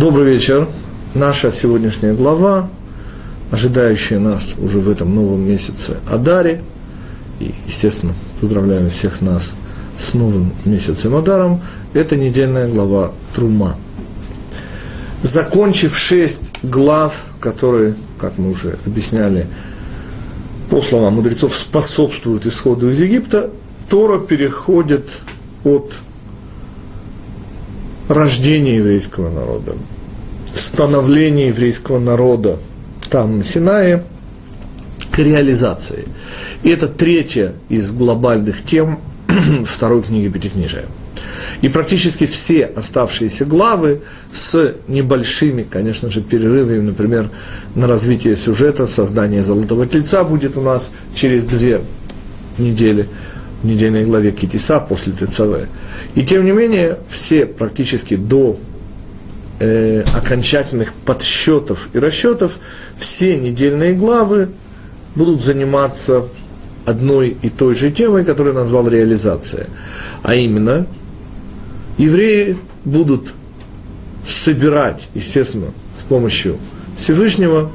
Добрый вечер. Наша сегодняшняя глава, ожидающая нас уже в этом новом месяце Адаре, и, естественно, поздравляем всех нас с новым месяцем Адаром, это недельная глава Трума. Закончив шесть глав, которые, как мы уже объясняли, по словам мудрецов, способствуют исходу из Египта, Тора переходит от рождения еврейского народа, становления еврейского народа там, на Синае, к реализации. И это третья из глобальных тем второй книги Пятикнижия. И практически все оставшиеся главы с небольшими, конечно же, перерывами, например, на развитие сюжета, создание Золотого Тельца будет у нас через две недели – в недельной главе Китиса после ТЦВ. И тем не менее, все практически до э, окончательных подсчетов и расчетов, все недельные главы будут заниматься одной и той же темой, которую назвал реализация. А именно, евреи будут собирать, естественно, с помощью Всевышнего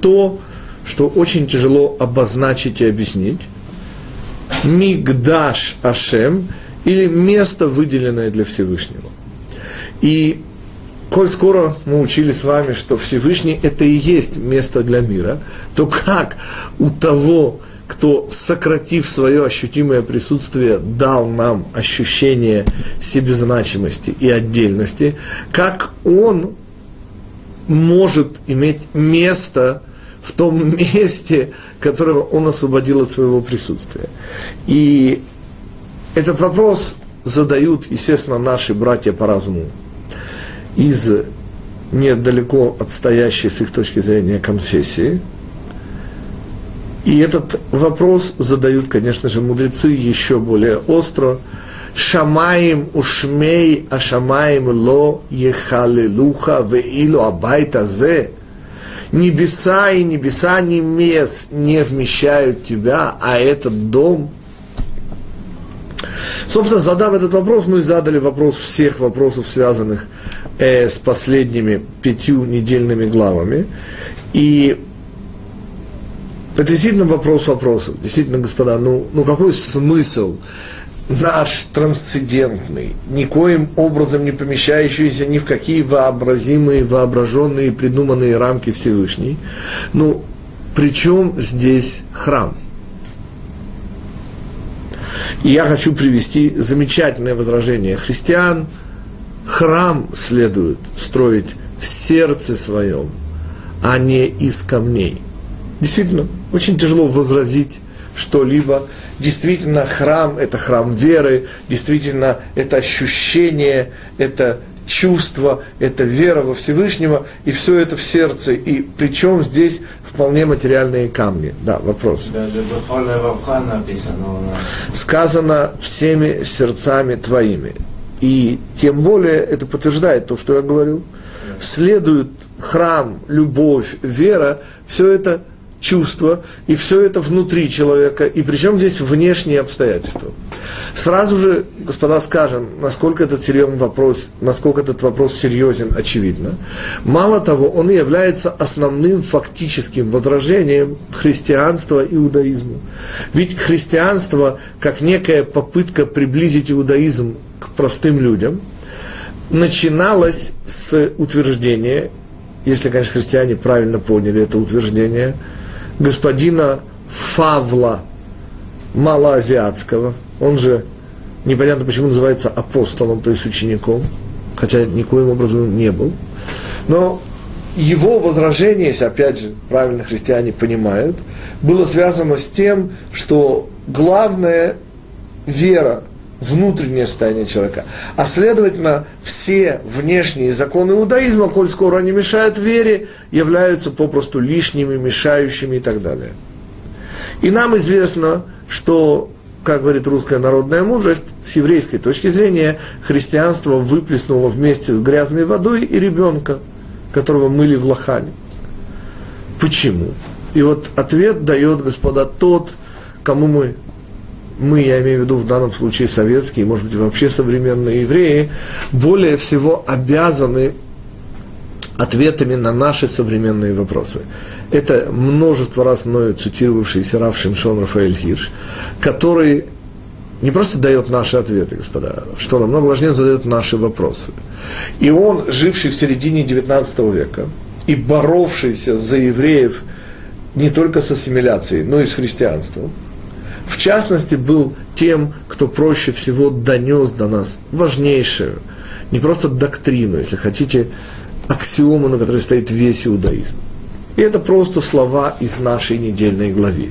то, что очень тяжело обозначить и объяснить, Мигдаш Ашем, или место, выделенное для Всевышнего. И коль скоро мы учили с вами, что Всевышний это и есть место для мира, то как у того, кто, сократив свое ощутимое присутствие, дал нам ощущение себезначимости и отдельности, как он может иметь место в том месте, которое он освободил от своего присутствия. И этот вопрос задают, естественно, наши братья по разуму из недалеко отстоящей с их точки зрения конфессии. И этот вопрос задают, конечно же, мудрецы еще более остро. Шамаем ушмей, а шамаем ло ехалелуха веилу абайта зе – небеса и небеса небес не вмещают тебя, а этот дом. Собственно, задав этот вопрос, мы задали вопрос всех вопросов, связанных э, с последними пятью недельными главами. И это действительно вопрос вопросов. Действительно, господа, ну, ну какой смысл наш трансцендентный, никоим образом не помещающийся ни в какие вообразимые, воображенные, придуманные рамки Всевышней. Ну, причем здесь храм? И я хочу привести замечательное возражение христиан. Храм следует строить в сердце своем, а не из камней. Действительно, очень тяжело возразить что-либо. Действительно, храм – это храм веры, действительно, это ощущение, это чувство, это вера во Всевышнего, и все это в сердце. И причем здесь вполне материальные камни. Да, вопрос. Сказано всеми сердцами твоими. И тем более это подтверждает то, что я говорю. Следует храм, любовь, вера, все это чувства, и все это внутри человека, и причем здесь внешние обстоятельства. Сразу же, господа, скажем, насколько этот серьезный вопрос, насколько этот вопрос серьезен, очевидно. Мало того, он является основным фактическим возражением христианства и иудаизму. Ведь христианство, как некая попытка приблизить иудаизм к простым людям, начиналось с утверждения, если, конечно, христиане правильно поняли это утверждение – господина Фавла Малоазиатского, он же непонятно почему называется апостолом, то есть учеником, хотя никоим образом не был. Но его возражение, если опять же правильно христиане понимают, было связано с тем, что главная вера внутреннее состояние человека. А следовательно, все внешние законы иудаизма, коль скоро они мешают вере, являются попросту лишними, мешающими и так далее. И нам известно, что, как говорит русская народная мудрость, с еврейской точки зрения, христианство выплеснуло вместе с грязной водой и ребенка, которого мыли в лохане. Почему? И вот ответ дает, господа, тот, кому мы мы, я имею в виду в данном случае советские, может быть, вообще современные евреи, более всего обязаны ответами на наши современные вопросы. Это множество раз мною цитировавшийся Рав Шимшон Рафаэль Хирш, который не просто дает наши ответы, господа, что намного важнее, он задает наши вопросы. И он, живший в середине XIX века и боровшийся за евреев не только с ассимиляцией, но и с христианством, в частности, был тем, кто проще всего донес до нас важнейшую, не просто доктрину, если хотите, аксиому, на которой стоит весь иудаизм. И это просто слова из нашей недельной главы.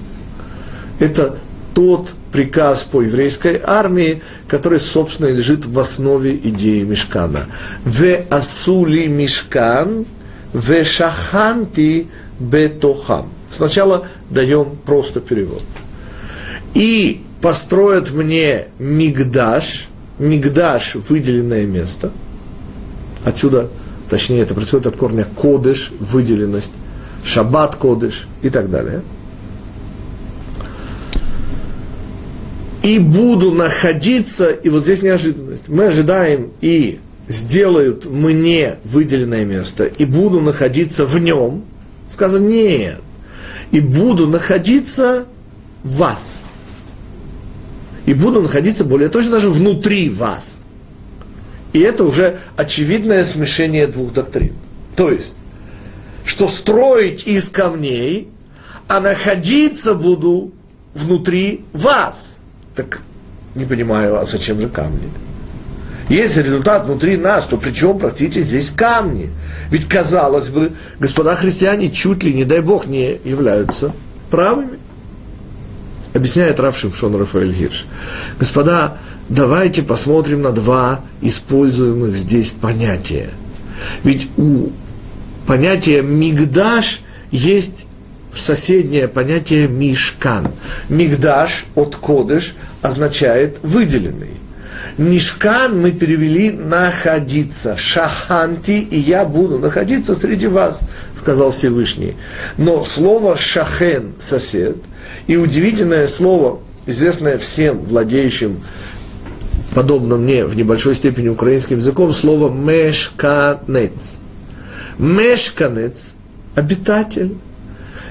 Это тот приказ по еврейской армии, который, собственно, лежит в основе идеи Мешкана. «Ве асули мешкан, ве шаханти бетохам». Сначала даем просто перевод. «И построят мне мигдаш», мигдаш – выделенное место, отсюда, точнее, это происходит от корня кодыш, выделенность, шаббат кодыш и так далее – и буду находиться, и вот здесь неожиданность, мы ожидаем и сделают мне выделенное место, и буду находиться в нем, сказано нет, и буду находиться в вас. И буду находиться более точно даже внутри вас. И это уже очевидное смешение двух доктрин. То есть, что строить из камней, а находиться буду внутри вас – так не понимаю, а зачем же камни? Если результат внутри нас, то при чем, простите, здесь камни? Ведь, казалось бы, господа христиане чуть ли, не дай бог, не являются правыми. Объясняет Рав Шимшон Рафаэль Гирш. Господа, давайте посмотрим на два используемых здесь понятия. Ведь у понятия «мигдаш» есть соседнее понятие мишкан. Мигдаш от кодыш означает выделенный. Мишкан мы перевели находиться. Шаханти, и я буду находиться среди вас, сказал Всевышний. Но слово шахен, сосед, и удивительное слово, известное всем владеющим подобно мне в небольшой степени украинским языком, слово мешканец. Мешканец – обитатель.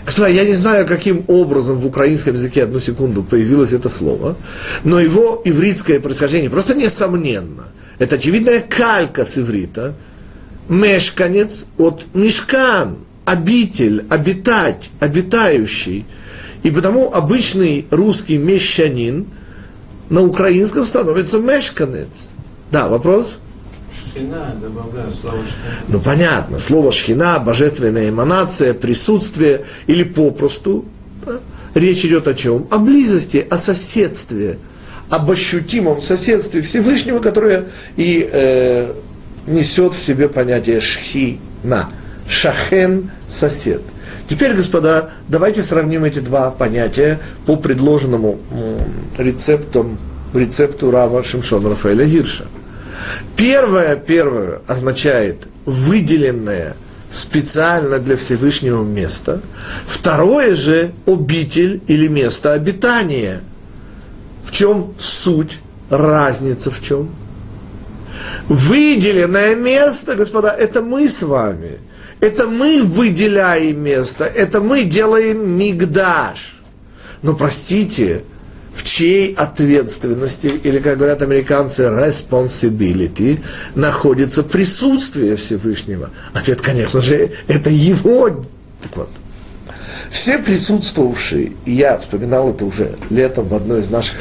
Господа, я не знаю, каким образом в украинском языке, одну секунду, появилось это слово, но его ивритское происхождение просто несомненно. Это очевидная калька с иврита. Мешканец от мешкан, обитель, обитать, обитающий. И потому обычный русский мещанин на украинском становится мешканец. Да, вопрос? Шхина, добавляю слово шхина. Ну понятно, слово шхина, божественная эманация, присутствие или попросту. Да? Речь идет о чем? О близости, о соседстве, об ощутимом соседстве Всевышнего, которое и э, несет в себе понятие шхина. Шахен – сосед. Теперь, господа, давайте сравним эти два понятия по предложенному рецепту, рецепту Рава Шимшона Рафаэля Гирша. Первое, первое означает выделенное специально для Всевышнего место. Второе же обитель или место обитания. В чем суть, разница в чем? Выделенное место, господа, это мы с вами. Это мы выделяем место, это мы делаем мигдаш. Но простите, в чьей ответственности, или, как говорят американцы, responsibility, находится присутствие Всевышнего? Ответ, конечно же, это его. Так вот, все присутствовавшие, и я вспоминал это уже летом в одной из наших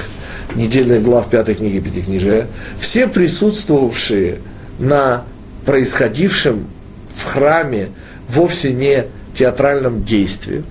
недельных глав пятой книги Пятикнижия, все присутствовавшие на происходившем в храме вовсе не театральном действии,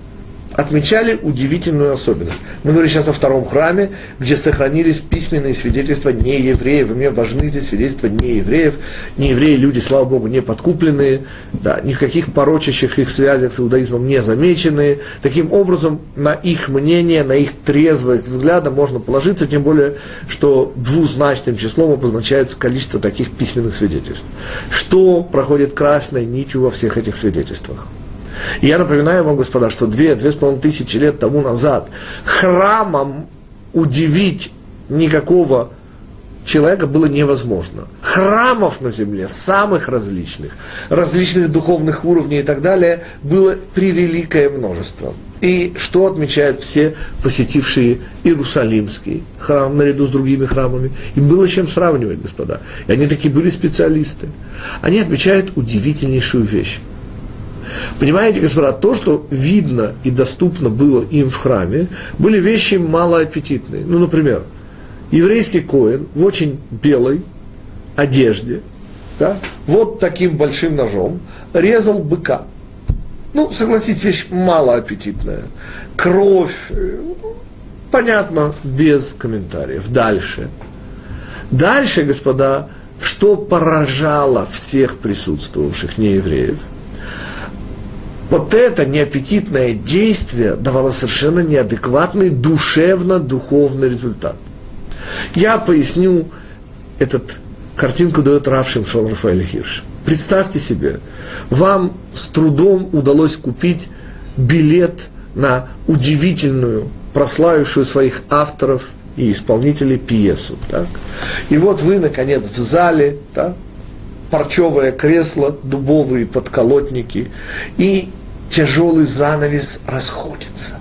отмечали удивительную особенность. Мы говорим сейчас о втором храме, где сохранились письменные свидетельства неевреев. И мне важны здесь свидетельства неевреев. Неевреи люди, слава Богу, не подкупленные, да, ни в каких порочащих их связях с иудаизмом не замеченные. Таким образом, на их мнение, на их трезвость взгляда можно положиться, тем более, что двузначным числом обозначается количество таких письменных свидетельств. Что проходит красной нитью во всех этих свидетельствах? И я напоминаю вам, господа, что две, две с половиной тысячи лет тому назад храмом удивить никакого человека было невозможно. Храмов на земле, самых различных, различных духовных уровней и так далее, было превеликое множество. И что отмечают все посетившие Иерусалимский храм наряду с другими храмами? Им было чем сравнивать, господа. И они такие были специалисты. Они отмечают удивительнейшую вещь. Понимаете, господа, то, что видно и доступно было им в храме, были вещи малоаппетитные. Ну, например, еврейский коин в очень белой одежде, да, вот таким большим ножом резал быка. Ну, согласитесь, вещь малоаппетитная. Кровь, э, понятно, без комментариев. Дальше. Дальше, господа, что поражало всех присутствовавших неевреев – вот это неаппетитное действие давало совершенно неадекватный душевно-духовный результат. Я поясню, этот картинку дает Рав Шимшон Рафаэль Хирш. Представьте себе, вам с трудом удалось купить билет на удивительную, прославившую своих авторов и исполнителей пьесу. Так? И вот вы, наконец, в зале, так? парчевое кресло, дубовые подколотники, и тяжелый занавес расходится.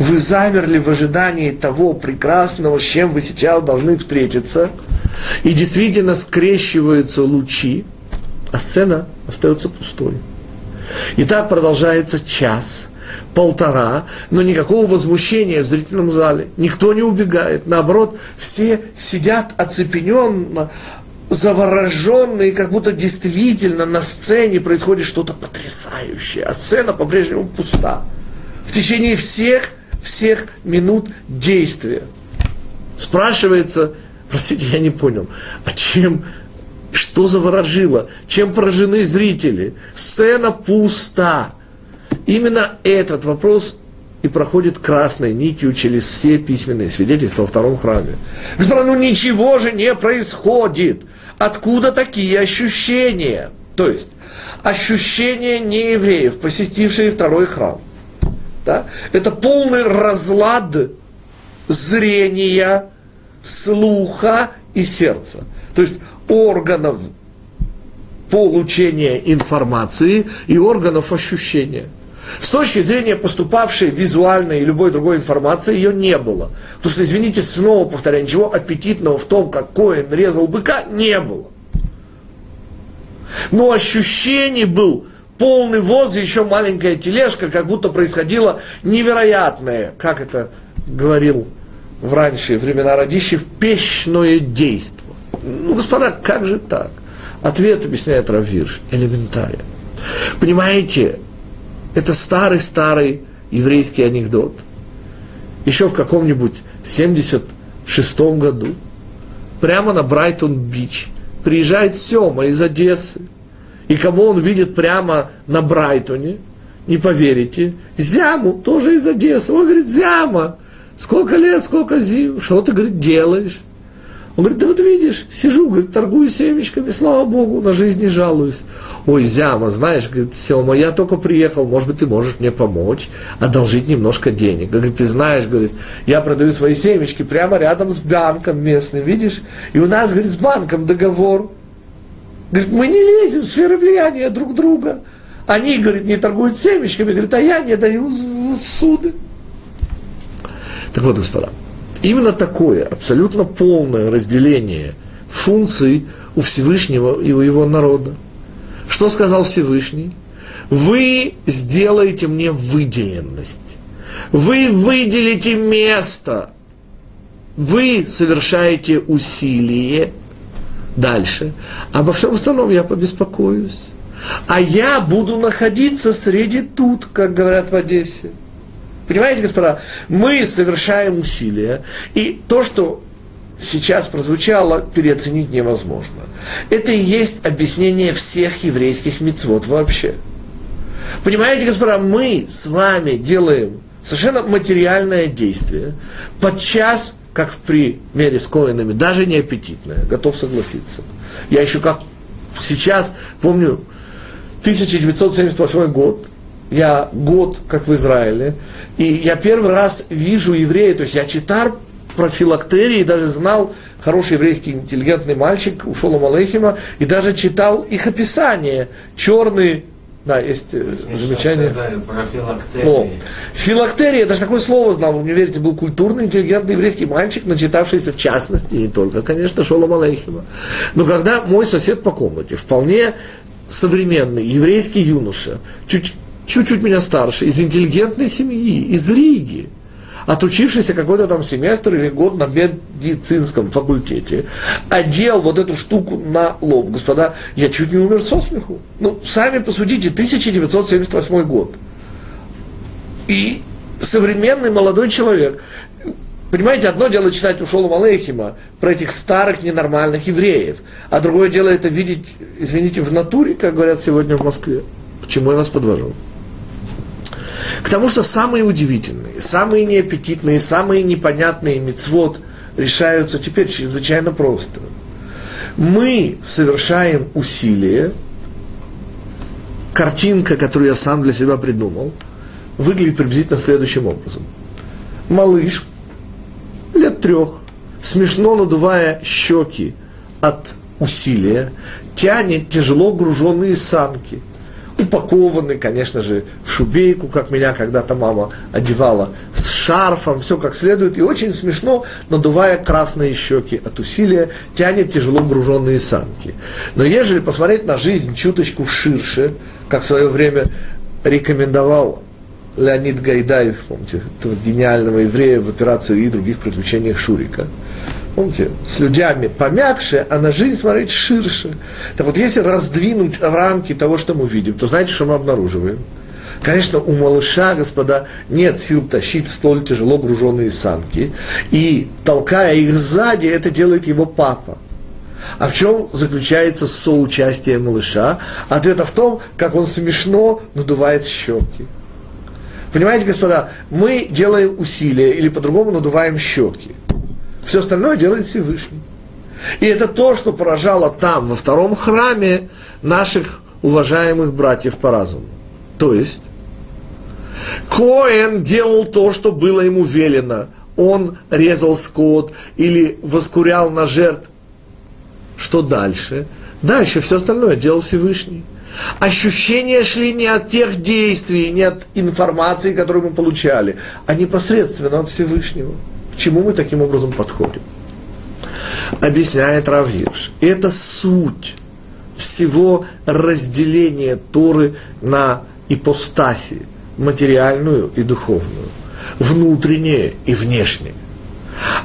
Вы замерли в ожидании того прекрасного, с чем вы сейчас должны встретиться, и действительно скрещиваются лучи, а сцена остается пустой. И так продолжается час, полтора, но никакого возмущения в зрительном зале. Никто не убегает. Наоборот, все сидят оцепененно, завороженные, как будто действительно на сцене происходит что-то потрясающее, а сцена по-прежнему пуста. В течение всех, всех минут действия. Спрашивается, простите, я не понял, а чем, что заворожило, чем поражены зрители? Сцена пуста. Именно этот вопрос и проходит красной нитью через все письменные свидетельства во втором храме. Господа, ну ничего же не происходит. Откуда такие ощущения? То есть, ощущения неевреев, посетившие второй храм. Да? Это полный разлад зрения, слуха и сердца. То есть органов получения информации и органов ощущения. С точки зрения поступавшей визуальной и любой другой информации ее не было. Потому что, извините, снова повторяю, ничего аппетитного в том, как Коин резал быка, не было. Но ощущений был полный воз и еще маленькая тележка, как будто происходило невероятное, как это говорил в ранние времена Радищев, печное действие. Ну, господа, как же так? Ответ объясняет Равирш, элементарен. Понимаете, это старый-старый еврейский анекдот. Еще в каком-нибудь 76-м году прямо на Брайтон-Бич приезжает Сема из Одессы. И кого он видит прямо на Брайтоне, не поверите, Зяму, тоже из Одессы. Он говорит, Зяма, сколько лет, сколько зим, что ты, говорит, делаешь? Он говорит, да вот видишь, сижу, говорит, торгую семечками, слава Богу, на жизнь не жалуюсь. Ой, Зяма, знаешь, говорит, Сема, я только приехал, может быть, ты можешь мне помочь, одолжить немножко денег. Говорит, ты знаешь, говорит, я продаю свои семечки прямо рядом с банком местным, видишь? И у нас, говорит, с банком договор. Говорит, мы не лезем в сферы влияния друг друга. Они, говорит, не торгуют семечками, говорит, а я не даю суды. Так вот, господа, Именно такое абсолютно полное разделение функций у Всевышнего и у его народа. Что сказал Всевышний? Вы сделаете мне выделенность. Вы выделите место. Вы совершаете усилие. Дальше. Обо всем остальном я побеспокоюсь. А я буду находиться среди тут, как говорят в Одессе. Понимаете, господа, мы совершаем усилия, и то, что сейчас прозвучало, переоценить невозможно. Это и есть объяснение всех еврейских мецвод вообще. Понимаете, господа, мы с вами делаем совершенно материальное действие, подчас, как в примере с коинами, даже не аппетитное, готов согласиться. Я еще как сейчас помню 1978 год, я год, как в Израиле, и я первый раз вижу еврея, то есть я читар про филактерии даже знал хороший еврейский интеллигентный мальчик, у Малахима, и даже читал их описание. Черный, да, есть э, замечание. Про О, филактерия, даже такое слово знал, вы мне верите, был культурный, интеллигентный еврейский мальчик, начитавшийся в частности, и не только, конечно, Шолом Алейхима. Но когда мой сосед по комнате, вполне современный еврейский юноша, чуть, чуть-чуть меня старше, из интеллигентной семьи, из Риги, отучившийся какой-то там семестр или год на медицинском факультете, одел вот эту штуку на лоб. Господа, я чуть не умер со смеху. Ну, сами посудите, 1978 год. И современный молодой человек, Понимаете, одно дело читать у Шолома Алейхима про этих старых ненормальных евреев, а другое дело это видеть, извините, в натуре, как говорят сегодня в Москве. К чему я вас подвожу? К тому, что самые удивительные, самые неаппетитные, самые непонятные мецвод решаются теперь чрезвычайно просто. Мы совершаем усилие, картинка, которую я сам для себя придумал, выглядит приблизительно следующим образом. Малыш, лет трех, смешно надувая щеки от усилия, тянет тяжело груженные санки – упакованы, конечно же, в шубейку, как меня когда-то мама одевала, с шарфом, все как следует, и очень смешно, надувая красные щеки от усилия, тянет тяжело груженные санки. Но ежели посмотреть на жизнь чуточку ширше, как в свое время рекомендовал Леонид Гайдай, помните, этого гениального еврея в операции и других приключениях Шурика – помните, с людьми помягче, а на жизнь смотреть ширше. Так вот, если раздвинуть рамки того, что мы видим, то знаете, что мы обнаруживаем? Конечно, у малыша, господа, нет сил тащить столь тяжело груженные санки, и толкая их сзади, это делает его папа. А в чем заключается соучастие малыша? Ответ в том, как он смешно надувает щеки. Понимаете, господа, мы делаем усилия или по-другому надуваем щеки. Все остальное делает Всевышний. И это то, что поражало там, во втором храме, наших уважаемых братьев по разуму. То есть, Коэн делал то, что было ему велено. Он резал скот или воскурял на жертв. Что дальше? Дальше все остальное делал Всевышний. Ощущения шли не от тех действий, не от информации, которую мы получали, а непосредственно от Всевышнего. Чему мы таким образом подходим? Объясняет Равирш. Это суть всего разделения Торы на ипостаси, материальную и духовную, внутреннее и внешнее.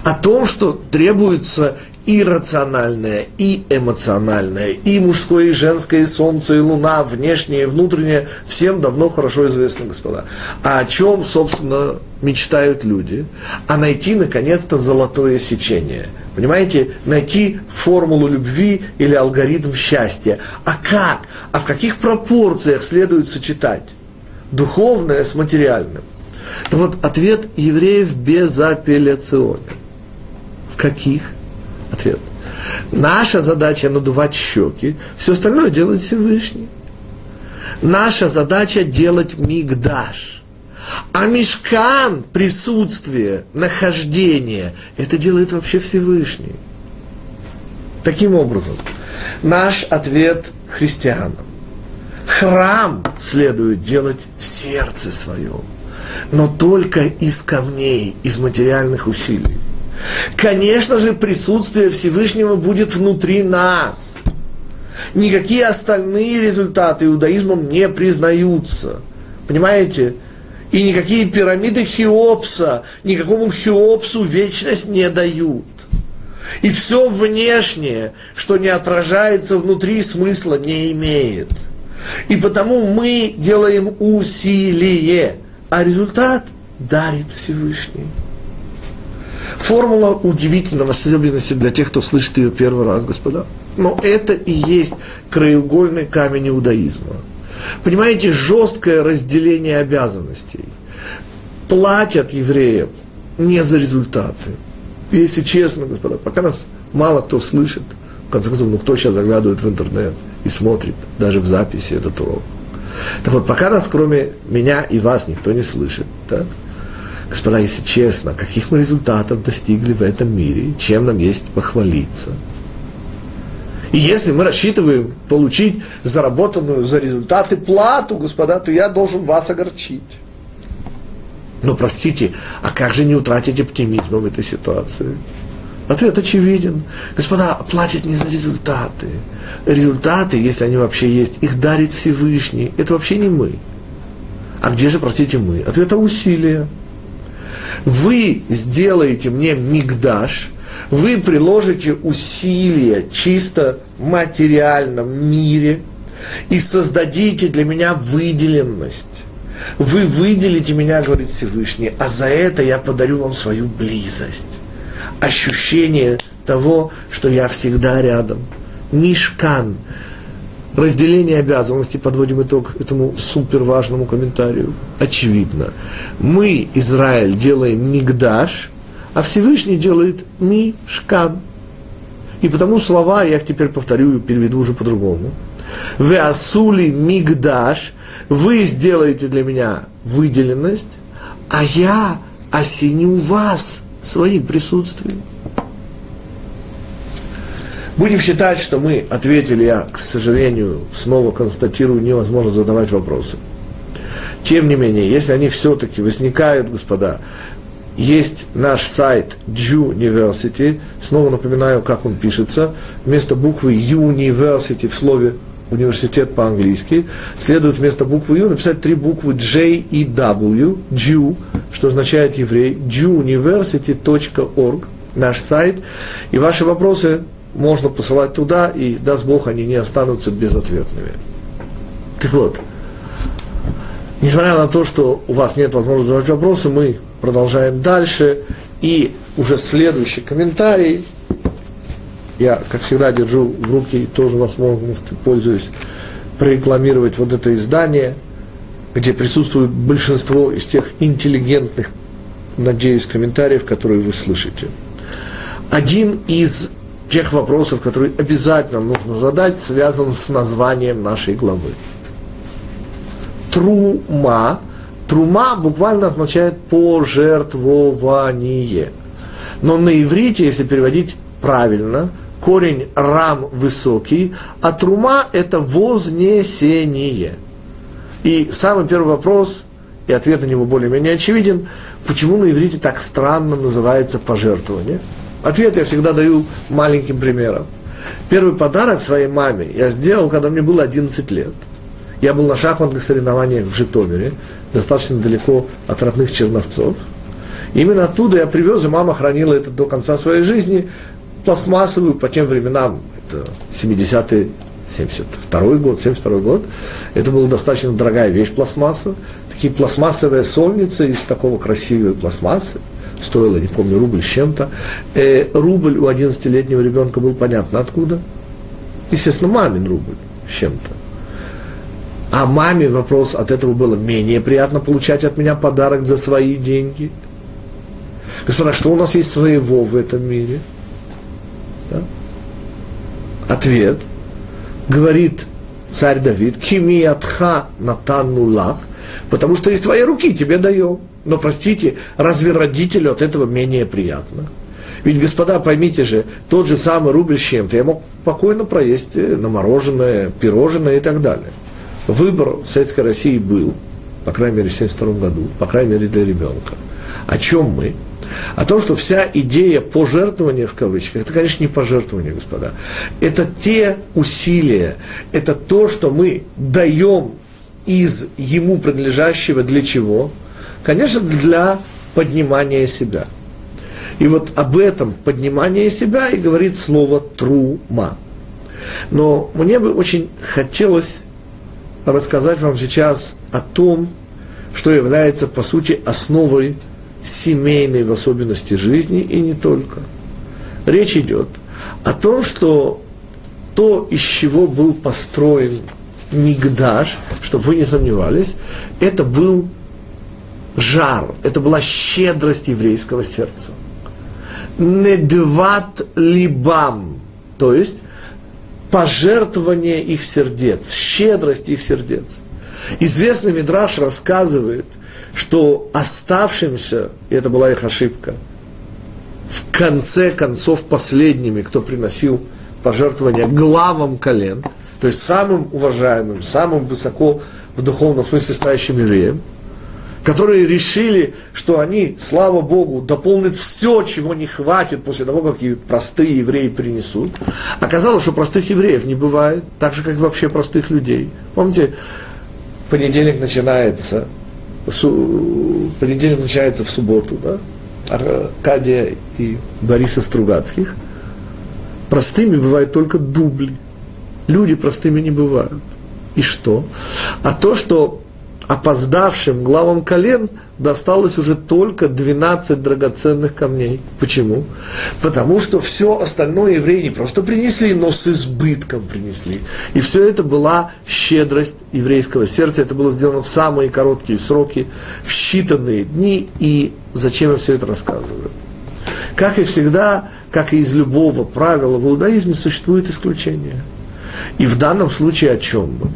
О том, что требуется и рациональное, и эмоциональное, и мужское, и женское, и солнце, и луна, внешнее и внутреннее, всем давно хорошо известно, господа. А о чем, собственно, мечтают люди? А найти, наконец-то, золотое сечение. Понимаете, найти формулу любви или алгоритм счастья. А как? А в каких пропорциях следует сочетать? Духовное с материальным. То вот ответ евреев безапелляционен. В каких? Ответ. Наша задача надувать щеки, все остальное делает Всевышний. Наша задача делать мигдаш. А мешкан, присутствие, нахождение, это делает вообще Всевышний. Таким образом, наш ответ христианам. Храм следует делать в сердце своем, но только из камней, из материальных усилий. Конечно же, присутствие Всевышнего будет внутри нас. Никакие остальные результаты иудаизмом не признаются. Понимаете? И никакие пирамиды Хеопса, никакому Хеопсу вечность не дают. И все внешнее, что не отражается внутри, смысла не имеет. И потому мы делаем усилие, а результат дарит Всевышний. Формула удивительна в особенности для тех, кто слышит ее первый раз, господа. Но это и есть краеугольный камень иудаизма. Понимаете, жесткое разделение обязанностей. Платят евреям не за результаты. Если честно, господа, пока нас мало кто слышит, в конце концов, ну кто сейчас заглядывает в интернет и смотрит даже в записи этот урок. Так вот, пока нас, кроме меня и вас, никто не слышит, так, Господа, если честно, каких мы результатов достигли в этом мире, чем нам есть похвалиться? И если мы рассчитываем получить заработанную за результаты плату, господа, то я должен вас огорчить. Но простите, а как же не утратить оптимизма в этой ситуации? Ответ очевиден. Господа, платят не за результаты. Результаты, если они вообще есть, их дарит Всевышний. Это вообще не мы. А где же, простите, мы? Ответ – усилия. Вы сделаете мне мигдаш, вы приложите усилия чисто материальном мире и создадите для меня выделенность. Вы выделите меня, говорит Всевышний, а за это я подарю вам свою близость. Ощущение того, что я всегда рядом. Мишкан. Разделение обязанностей, подводим итог этому супер важному комментарию. Очевидно. Мы, Израиль, делаем мигдаш, а Всевышний делает мишкан. И потому слова, я теперь повторю и переведу уже по-другому. Вы асули мигдаш, вы сделаете для меня выделенность, а я осеню вас своим присутствием. Будем считать, что мы ответили, я, к сожалению, снова констатирую, невозможно задавать вопросы. Тем не менее, если они все-таки возникают, господа, есть наш сайт University, снова напоминаю, как он пишется, вместо буквы University в слове университет по-английски, следует вместо буквы U написать три буквы J и W, Jew, что означает еврей, jewuniversity.org, наш сайт, и ваши вопросы можно посылать туда, и, даст Бог, они не останутся безответными. Так вот, несмотря на то, что у вас нет возможности задавать вопросы, мы продолжаем дальше, и уже следующий комментарий – я, как всегда, держу в руки тоже возможностью, пользуюсь, прорекламировать вот это издание, где присутствует большинство из тех интеллигентных, надеюсь, комментариев, которые вы слышите. Один из тех вопросов, которые обязательно нужно задать, связан с названием нашей главы. Трума. Трума буквально означает пожертвование. Но на иврите, если переводить правильно, корень рам высокий, а трума – это вознесение. И самый первый вопрос, и ответ на него более-менее очевиден, почему на иврите так странно называется пожертвование? Ответ я всегда даю маленьким примером. Первый подарок своей маме я сделал, когда мне было 11 лет. Я был на шахматных соревнованиях в Житомире, достаточно далеко от родных черновцов. Именно оттуда я привез, и мама хранила это до конца своей жизни, пластмассовую, по тем временам, это 70-е, 72 год, 72 год, это была достаточно дорогая вещь пластмасса, такие пластмассовые сольницы из такого красивой пластмассы, стоило, не помню, рубль с чем-то. Э, рубль у 11-летнего ребенка был понятно откуда. Естественно, мамин рубль с чем-то. А маме вопрос от этого было менее приятно получать от меня подарок за свои деньги. Господа, что у нас есть своего в этом мире – да? Ответ. Говорит царь Давид, кими атха потому что из твоей руки тебе даем. Но, простите, разве родителю от этого менее приятно? Ведь, господа, поймите же, тот же самый рубль с чем-то я мог спокойно проесть э, на мороженое, пирожное и так далее. Выбор в Советской России был, по крайней мере, в 1972 году, по крайней мере, для ребенка. О чем мы? о том, что вся идея пожертвования в кавычках, это, конечно, не пожертвование, господа. Это те усилия, это то, что мы даем из ему принадлежащего для чего? Конечно, для поднимания себя. И вот об этом поднимании себя и говорит слово трума. Но мне бы очень хотелось рассказать вам сейчас о том, что является, по сути, основой семейной в особенности жизни и не только. Речь идет о том, что то, из чего был построен Мигдаш, чтобы вы не сомневались, это был жар, это была щедрость еврейского сердца. Недват либам, то есть пожертвование их сердец, щедрость их сердец. Известный Мидраш рассказывает, что оставшимся, и это была их ошибка, в конце концов последними, кто приносил пожертвования главам колен, то есть самым уважаемым, самым высоко в духовном смысле стоящим евреям, которые решили, что они, слава Богу, дополнят все, чего не хватит после того, как и простые евреи принесут. Оказалось, что простых евреев не бывает, так же, как вообще простых людей. Помните, понедельник начинается, понедельник начинается в субботу, да? Аркадия и Бориса Стругацких. Простыми бывают только дубли. Люди простыми не бывают. И что? А то, что опоздавшим главам колен досталось уже только 12 драгоценных камней. Почему? Потому что все остальное евреи не просто принесли, но с избытком принесли. И все это была щедрость еврейского сердца. Это было сделано в самые короткие сроки, в считанные дни. И зачем я все это рассказываю? Как и всегда, как и из любого правила в иудаизме, существует исключение. И в данном случае о чем мы?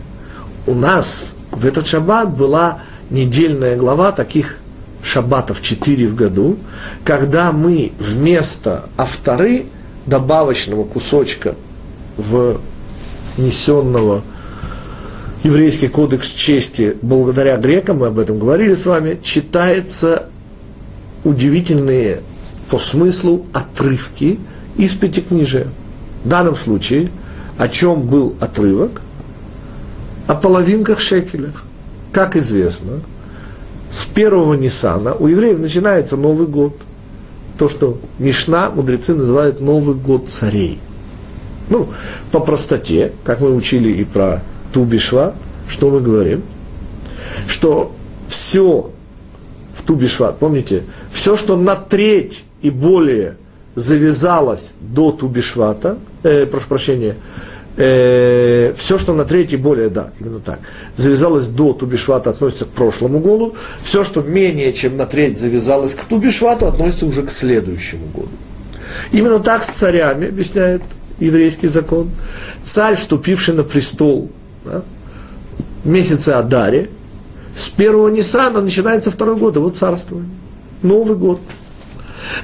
У нас в этот шаббат была недельная глава таких шаббатов, четыре в году, когда мы вместо авторы добавочного кусочка в несенного еврейский кодекс чести благодаря грекам, мы об этом говорили с вами, читается удивительные по смыслу отрывки из пятикнижия. В данном случае, о чем был отрывок? О половинках шекелях. Как известно, с первого Ниссана у евреев начинается Новый год. То, что Мишна, мудрецы называют Новый год царей. Ну, по простоте, как мы учили и про Тубишва, что мы говорим? Что все в Тубишват, помните, все, что на треть и более завязалось до Тубишвата, э, прошу прощения, э, все, что на третий более, да, именно так, завязалось до Тубишвата, относится к прошлому году, все, что менее чем на треть завязалось к Тубишвату, относится уже к следующему году. Именно так с царями, объясняет еврейский закон. Царь, вступивший на престол да, в месяце Адаре, с первого Ниссана начинается второй год, его царствование. Новый год.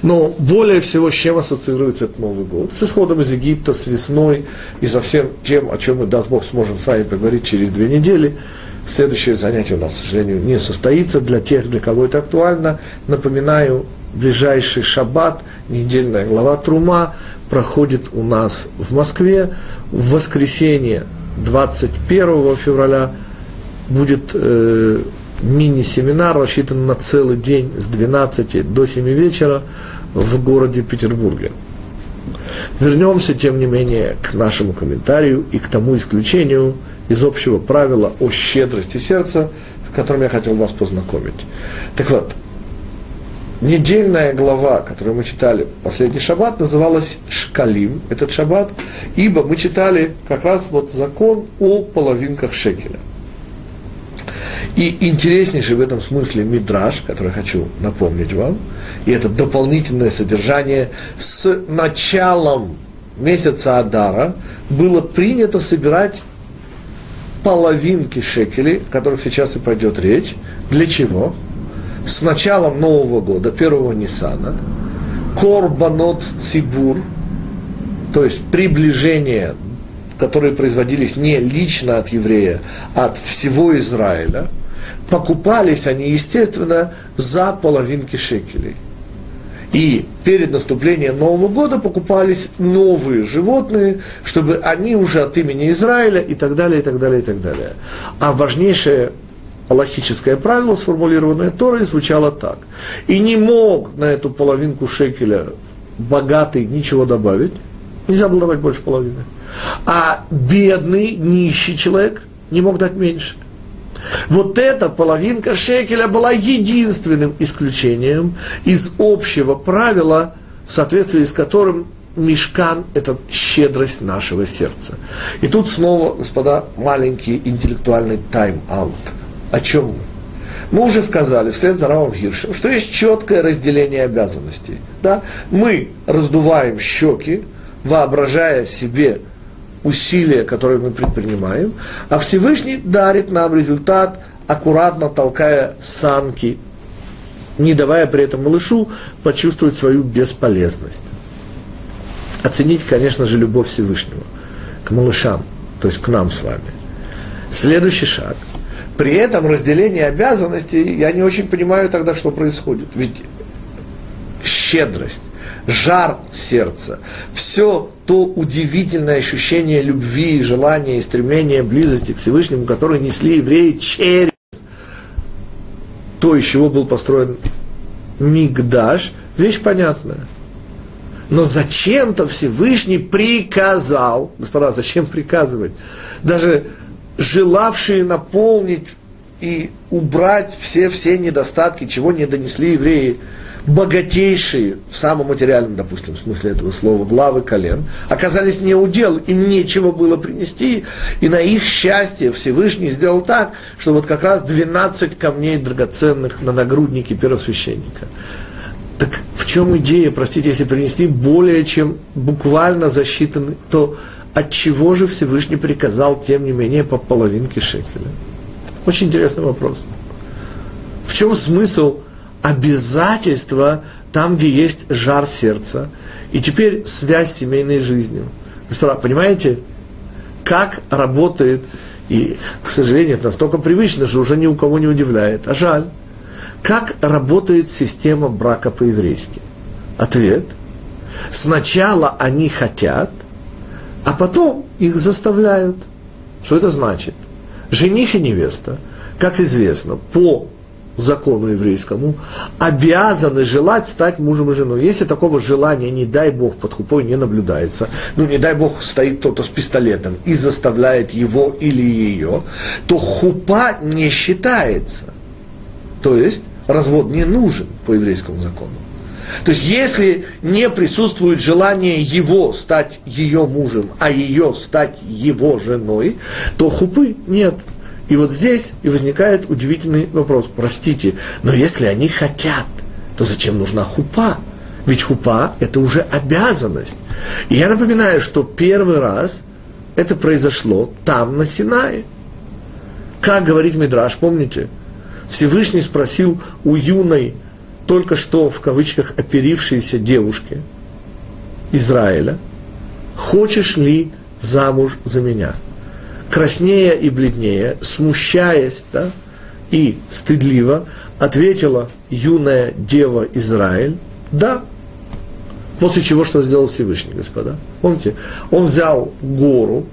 Но более всего, с чем ассоциируется этот Новый год? С исходом из Египта, с весной и со всем тем, о чем мы, даст Бог, сможем с вами поговорить через две недели. Следующее занятие у нас, к сожалению, не состоится. Для тех, для кого это актуально, напоминаю, ближайший шаббат, недельная глава Трума, проходит у нас в Москве. В воскресенье 21 февраля будет э, мини-семинар, рассчитан на целый день с 12 до 7 вечера в городе Петербурге. Вернемся, тем не менее, к нашему комментарию и к тому исключению из общего правила о щедрости сердца, с которым я хотел вас познакомить. Так вот, недельная глава, которую мы читали последний шаббат, называлась Шкалим, этот шаббат, ибо мы читали как раз вот закон о половинках шекеля – и интереснейший в этом смысле мидраж, который хочу напомнить вам, и это дополнительное содержание с началом месяца Адара было принято собирать половинки шекелей, о которых сейчас и пойдет речь. Для чего? С началом Нового года, первого Ниссана, Корбанот Цибур, то есть приближение, которые производились не лично от еврея, а от всего Израиля – покупались они, естественно, за половинки шекелей. И перед наступлением Нового года покупались новые животные, чтобы они уже от имени Израиля и так далее, и так далее, и так далее. А важнейшее аллахическое правило, сформулированное Торой, звучало так. И не мог на эту половинку шекеля богатый ничего добавить, нельзя было давать больше половины. А бедный, нищий человек не мог дать меньше. Вот эта половинка шекеля была единственным исключением из общего правила, в соответствии с которым мешкан – это щедрость нашего сердца. И тут снова, господа, маленький интеллектуальный тайм-аут. О чем мы? Мы уже сказали, вслед за Равом Хиршем, что есть четкое разделение обязанностей. Да? Мы раздуваем щеки, воображая себе усилия, которые мы предпринимаем, а Всевышний дарит нам результат, аккуратно толкая санки, не давая при этом малышу почувствовать свою бесполезность. Оценить, конечно же, любовь Всевышнего к малышам, то есть к нам с вами. Следующий шаг. При этом разделение обязанностей, я не очень понимаю тогда, что происходит. Ведь щедрость, жар сердца, все то удивительное ощущение любви, желания и стремления близости к Всевышнему, которое несли евреи через то, из чего был построен Мигдаш, вещь понятная. Но зачем-то Всевышний приказал, господа, зачем приказывать? Даже желавшие наполнить и убрать все-все недостатки, чего не донесли евреи, богатейшие в самом материальном, допустим, смысле этого слова, главы колен, оказались не удел, им нечего было принести, и на их счастье Всевышний сделал так, что вот как раз 12 камней драгоценных на нагруднике первосвященника. Так в чем идея, простите, если принести более чем буквально засчитанный, то от чего же Всевышний приказал, тем не менее, по половинке шекеля? Очень интересный вопрос. В чем смысл обязательства там, где есть жар сердца, и теперь связь с семейной жизнью. Господа, понимаете, как работает, и, к сожалению, это настолько привычно, что уже ни у кого не удивляет, а жаль, как работает система брака по-еврейски? Ответ. Сначала они хотят, а потом их заставляют. Что это значит? Жених и невеста, как известно, по закону еврейскому, обязаны желать стать мужем и женой. Если такого желания, не дай Бог, под хупой не наблюдается, ну, не дай Бог, стоит кто-то с пистолетом и заставляет его или ее, то хупа не считается. То есть, развод не нужен по еврейскому закону. То есть, если не присутствует желание его стать ее мужем, а ее стать его женой, то хупы нет. И вот здесь и возникает удивительный вопрос. Простите, но если они хотят, то зачем нужна хупа? Ведь хупа – это уже обязанность. И я напоминаю, что первый раз это произошло там, на Синае. Как говорит Мидраш, помните? Всевышний спросил у юной, только что в кавычках оперившейся девушки Израиля, хочешь ли замуж за меня? Краснея и бледнее, смущаясь да, и стыдливо, ответила юная дева Израиль, да. После чего что сделал Всевышний, господа? Помните, он взял гору,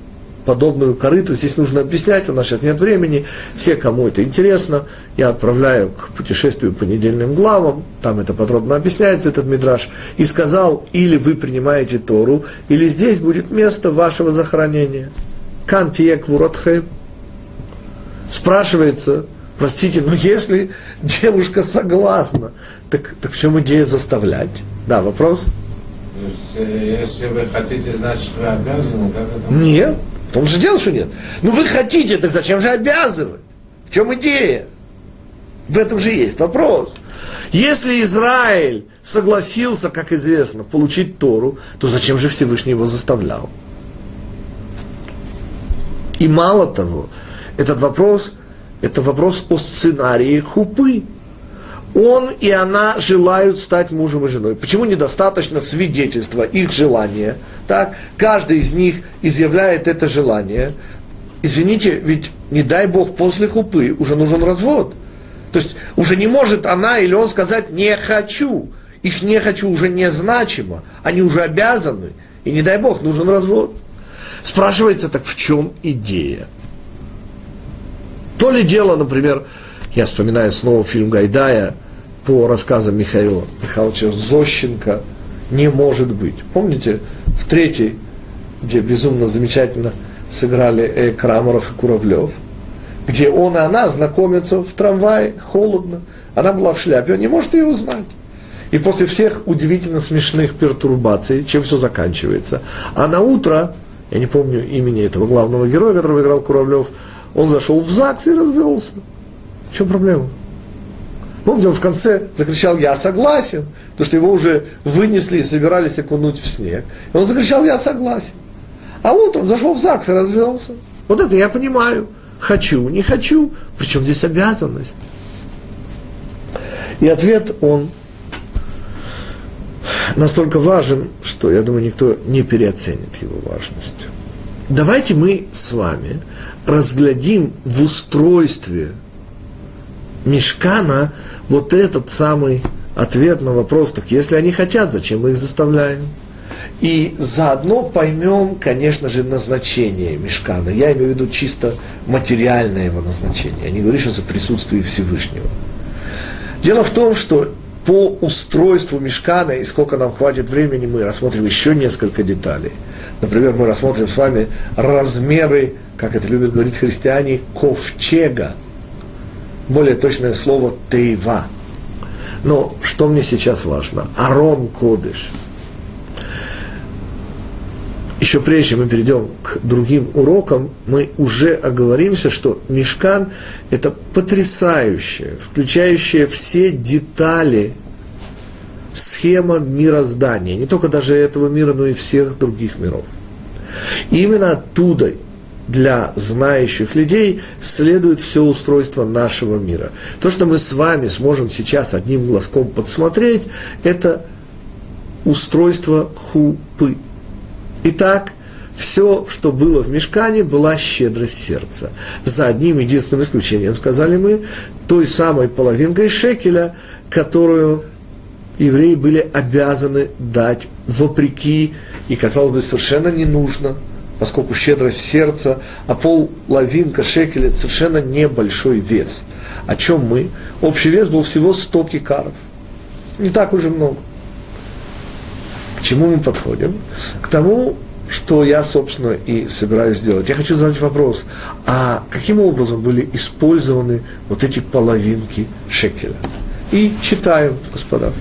подобную корыту, здесь нужно объяснять, у нас сейчас нет времени, все, кому это интересно, я отправляю к путешествию по недельным главам, там это подробно объясняется, этот мидраж, и сказал, или вы принимаете Тору, или здесь будет место вашего захоронения кантиек вуротхе. Спрашивается, простите, но если девушка согласна, так, так в чем идея заставлять? Да, вопрос? Э, если вы хотите, значит, вы обязаны, как это? Нет, в том же дело, что нет. Ну вы хотите, так зачем же обязывать? В чем идея? В этом же есть вопрос. Если Израиль согласился, как известно, получить Тору, то зачем же Всевышний его заставлял? И мало того, этот вопрос, это вопрос о сценарии хупы. Он и она желают стать мужем и женой. Почему недостаточно свидетельства их желания? Так, каждый из них изъявляет это желание. Извините, ведь не дай Бог после хупы уже нужен развод. То есть уже не может она или он сказать «не хочу». Их «не хочу» уже не значимо. Они уже обязаны. И не дай Бог, нужен развод. Спрашивается, так в чем идея? То ли дело, например, я вспоминаю снова фильм Гайдая по рассказам Михаила Михайловича Зощенко «Не может быть». Помните, в третьей, где безумно замечательно сыграли э, Крамаров и Куравлев, где он и она знакомятся в трамвае, холодно. Она была в шляпе, он не может ее узнать. И после всех удивительно смешных пертурбаций, чем все заканчивается, а на утро я не помню имени этого главного героя, которого играл Куравлев, он зашел в ЗАГС и развелся. В чем проблема? Помните, он в конце закричал «Я согласен», потому что его уже вынесли и собирались окунуть в снег. И он закричал «Я согласен». А он зашел в ЗАГС и развелся. Вот это я понимаю. Хочу, не хочу. Причем здесь обязанность. И ответ, он настолько важен, что, я думаю, никто не переоценит его важность. Давайте мы с вами разглядим в устройстве мешкана вот этот самый ответ на вопрос, так если они хотят, зачем мы их заставляем? И заодно поймем, конечно же, назначение мешкана. Я имею в виду чисто материальное его назначение. Я не говорю сейчас о присутствии Всевышнего. Дело в том, что по устройству мешкана, и сколько нам хватит времени, мы рассмотрим еще несколько деталей. Например, мы рассмотрим с вами размеры, как это любят говорить христиане, ковчега. Более точное слово «тейва». Но что мне сейчас важно? Арон Кодыш. Еще прежде мы перейдем к другим урокам, мы уже оговоримся, что мешкан – это потрясающее, включающее все детали схема мироздания, не только даже этого мира, но и всех других миров. И именно оттуда для знающих людей следует все устройство нашего мира. То, что мы с вами сможем сейчас одним глазком подсмотреть, это устройство хупы. Итак, все, что было в мешкане, была щедрость сердца. За одним единственным исключением, сказали мы, той самой половинкой шекеля, которую евреи были обязаны дать вопреки, и, казалось бы, совершенно не нужно – поскольку щедрость сердца, а пол лавинка шекеля совершенно небольшой вес. О чем мы? Общий вес был всего 100 кикаров. Не так уже много. Чему мы подходим? К тому, что я, собственно, и собираюсь сделать. Я хочу задать вопрос, а каким образом были использованы вот эти половинки шекеля? И читаю, господа.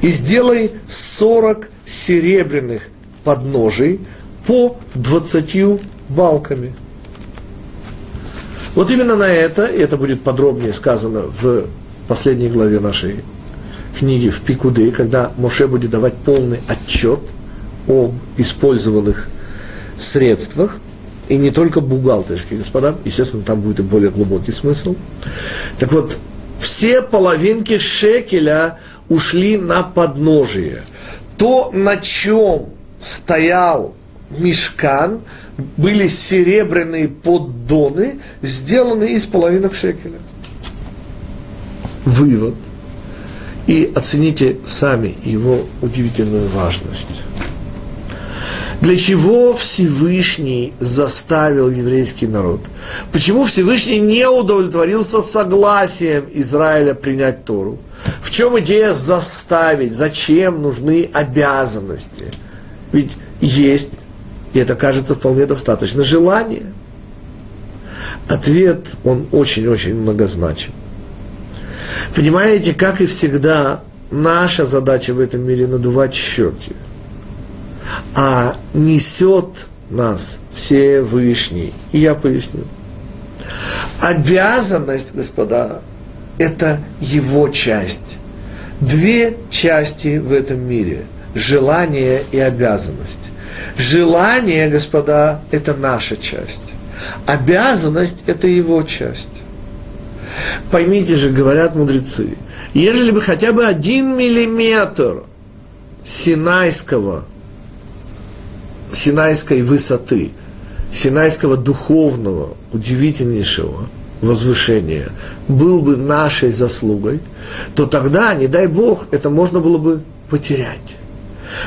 И сделай 40 серебряных подножий по 20 балками. Вот именно на это, и это будет подробнее сказано в последней главе нашей книги в Пикуды, когда Моше будет давать полный отчет об использованных средствах, и не только бухгалтерские, господа, естественно, там будет и более глубокий смысл. Так вот, все половинки шекеля ушли на подножие. То, на чем стоял мешкан, были серебряные поддоны, сделанные из половинок шекеля. Вывод. И оцените сами его удивительную важность. Для чего Всевышний заставил еврейский народ? Почему Всевышний не удовлетворился согласием Израиля принять Тору? В чем идея заставить? Зачем нужны обязанности? Ведь есть, и это кажется вполне достаточно, желание. Ответ, он очень-очень многозначен. Понимаете, как и всегда, наша задача в этом мире надувать щеки. А несет нас Всевышний. И я поясню. Обязанность, господа, это его часть. Две части в этом мире – желание и обязанность. Желание, господа, это наша часть. Обязанность – это его часть. Поймите же, говорят мудрецы, ежели бы хотя бы один миллиметр синайского, синайской высоты, синайского духовного, удивительнейшего возвышения был бы нашей заслугой, то тогда, не дай Бог, это можно было бы потерять.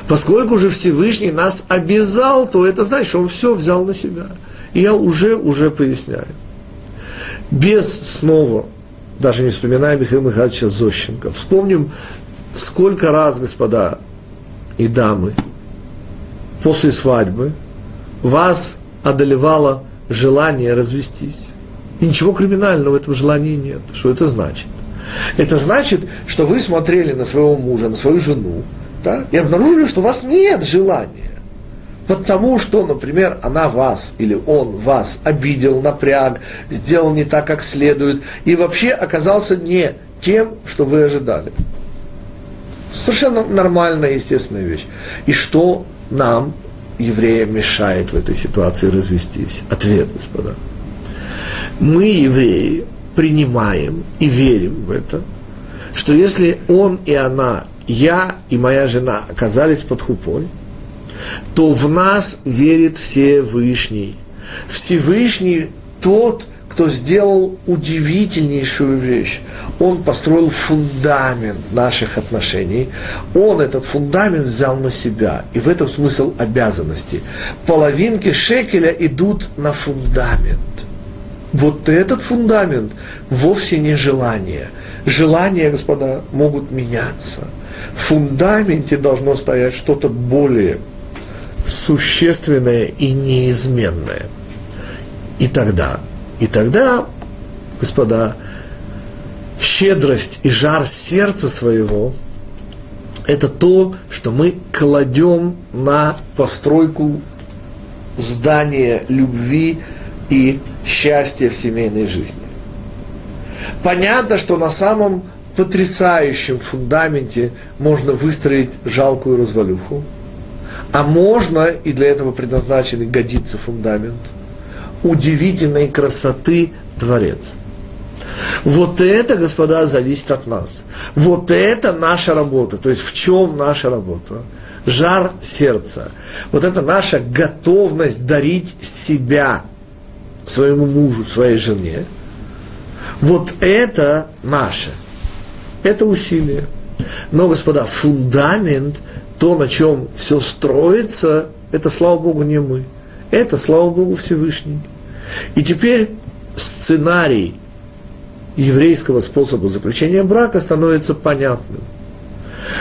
Поскольку же Всевышний нас обязал, то это значит, что он все взял на себя. И я уже, уже поясняю. Без снова, даже не вспоминая Михаила Михайловича Зощенко, вспомним, сколько раз, господа и дамы, после свадьбы вас одолевало желание развестись. И ничего криминального в этом желании нет. Что это значит? Это значит, что вы смотрели на своего мужа, на свою жену, да, и обнаружили, что у вас нет желания. Потому что, например, она вас или он вас обидел, напряг, сделал не так, как следует, и вообще оказался не тем, что вы ожидали. Совершенно нормальная, естественная вещь. И что нам, евреям, мешает в этой ситуации развестись? Ответ, господа. Мы, евреи, принимаем и верим в это, что если он и она, я и моя жена оказались под хупой, то в нас верит Всевышний. Всевышний тот, кто сделал удивительнейшую вещь. Он построил фундамент наших отношений. Он этот фундамент взял на себя. И в этом смысл обязанности. Половинки шекеля идут на фундамент. Вот этот фундамент вовсе не желание. Желания, господа, могут меняться. В фундаменте должно стоять что-то более существенное и неизменное. И тогда и тогда, господа, щедрость и жар сердца своего – это то, что мы кладем на постройку здания любви и счастья в семейной жизни. Понятно, что на самом потрясающем фундаменте можно выстроить жалкую развалюху, а можно, и для этого предназначен и годится фундамент – удивительной красоты Творец. Вот это, господа, зависит от нас. Вот это наша работа. То есть в чем наша работа? Жар сердца. Вот это наша готовность дарить себя своему мужу, своей жене. Вот это наше. Это усилие. Но, господа, фундамент, то, на чем все строится, это, слава Богу, не мы. Это, слава Богу, Всевышний. И теперь сценарий еврейского способа заключения брака становится понятным.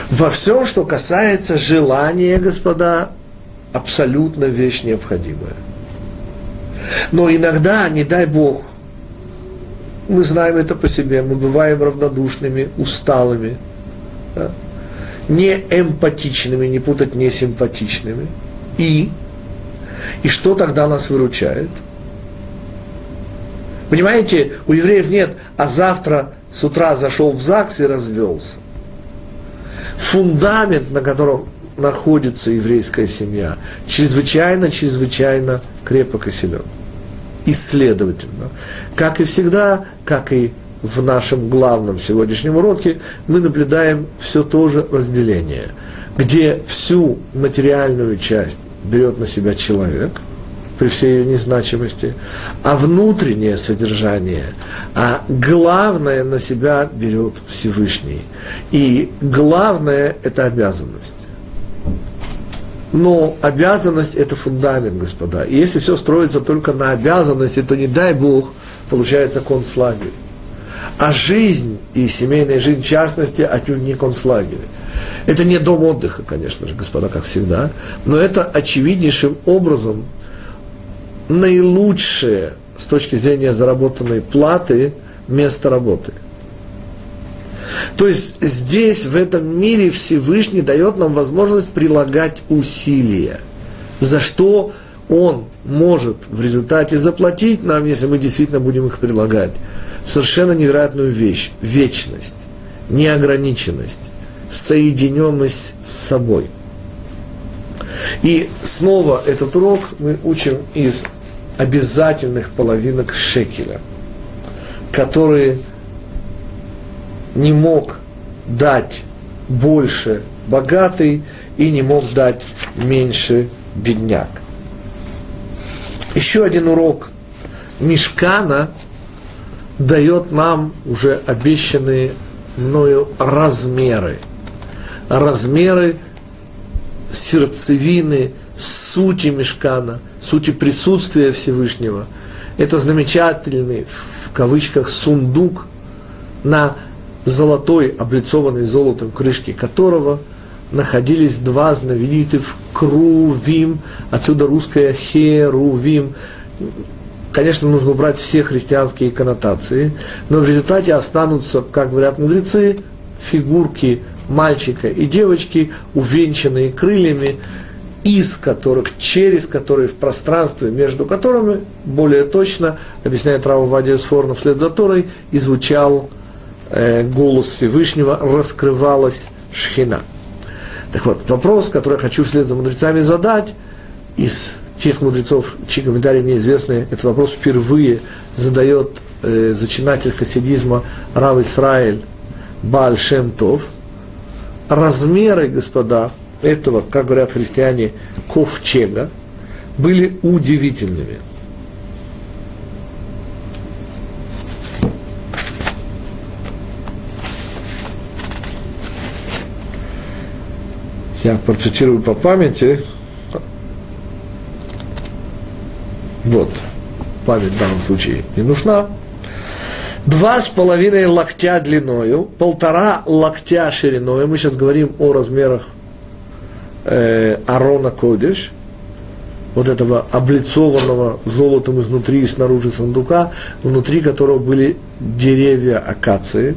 Во всем, что касается желания, господа, абсолютно вещь необходимая. Но иногда, не дай Бог, мы знаем это по себе, мы бываем равнодушными, усталыми, да? Не эмпатичными, не путать не симпатичными. И, и что тогда нас выручает – Понимаете, у евреев нет, а завтра с утра зашел в ЗАГС и развелся. Фундамент, на котором находится еврейская семья, чрезвычайно, чрезвычайно крепок и силен. Исследовательно. Как и всегда, как и в нашем главном сегодняшнем уроке, мы наблюдаем все то же разделение, где всю материальную часть берет на себя человек – при всей ее незначимости, а внутреннее содержание, а главное на себя берет Всевышний. И главное – это обязанность. Но обязанность – это фундамент, господа. И если все строится только на обязанности, то не дай Бог, получается концлагерь. А жизнь и семейная жизнь, в частности, отнюдь не концлагерь. Это не дом отдыха, конечно же, господа, как всегда, но это очевиднейшим образом – наилучшее с точки зрения заработанной платы место работы. То есть здесь, в этом мире, Всевышний дает нам возможность прилагать усилия, за что Он может в результате заплатить нам, если мы действительно будем их прилагать. Совершенно невероятную вещь – вечность, неограниченность, соединенность с собой. И снова этот урок мы учим из обязательных половинок шекеля, которые не мог дать больше богатый и не мог дать меньше бедняк. Еще один урок Мешкана дает нам уже обещанные мною размеры. Размеры сердцевины, сути Мешкана – сути присутствия Всевышнего. Это замечательный, в кавычках, сундук на золотой, облицованной золотом крышке которого находились два знаменитых крувим, отсюда русское херувим. Конечно, нужно убрать все христианские коннотации, но в результате останутся, как говорят мудрецы, фигурки мальчика и девочки, увенчанные крыльями, из которых, через которые в пространстве, между которыми, более точно, объясняет Рава Вадия Сфорна, вслед за Торой, и звучал э, голос Всевышнего, раскрывалась шхина. Так вот, вопрос, который я хочу вслед за мудрецами задать, из тех мудрецов, чьи комментарии мне известны, этот вопрос впервые задает э, зачинатель хасидизма Рав Исраэль Бааль Шем. Размеры, господа, этого, как говорят христиане, ковчега, были удивительными. Я процитирую по памяти. Вот. Память в данном случае не нужна. Два с половиной локтя длиною, полтора локтя шириной. Мы сейчас говорим о размерах э, Арона Кодиш, вот этого облицованного золотом изнутри и снаружи сундука, внутри которого были деревья акации,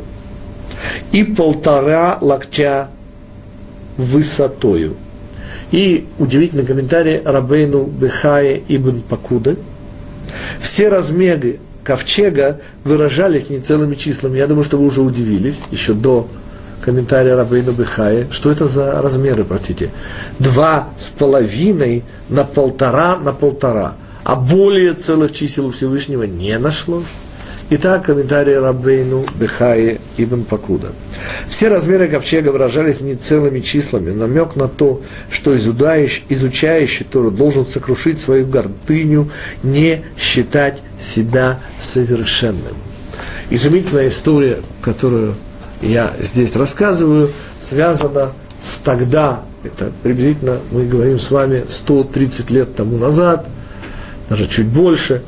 и полтора локтя высотою. И удивительный комментарий Рабейну Бехае ибн Пакуды. Все размеры ковчега выражались не целыми числами. Я думаю, что вы уже удивились, еще до комментария Рабейну Бехае. Что это за размеры, простите? Два с половиной на полтора на полтора. А более целых чисел у Всевышнего не нашлось. Итак, комментарий Рабейну Бехае Ибн Пакуда. Все размеры ковчега выражались не целыми числами, намек на то, что изучающий, изучающий Тору должен сокрушить свою гордыню, не считать себя совершенным. Изумительная история, которую я здесь рассказываю, связана с тогда, это приблизительно, мы говорим с вами, 130 лет тому назад, даже чуть больше,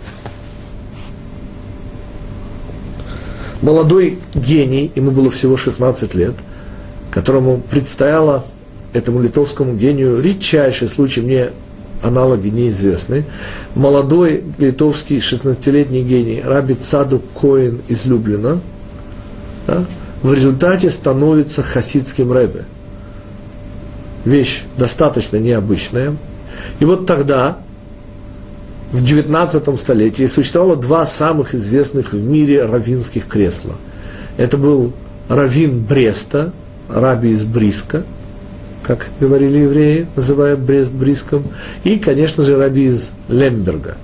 молодой гений, ему было всего 16 лет, которому предстояло этому литовскому гению редчайший случай, мне аналоги неизвестны, молодой литовский 16-летний гений Раби Цаду Коин из Люблина, да, в результате становится хасидским рэбе. Вещь достаточно необычная. И вот тогда в 19 столетии существовало два самых известных в мире равинских кресла. Это был равин Бреста, раби из Бриска, как говорили евреи, называя Брест Бриском, и, конечно же, раби из Лемберга,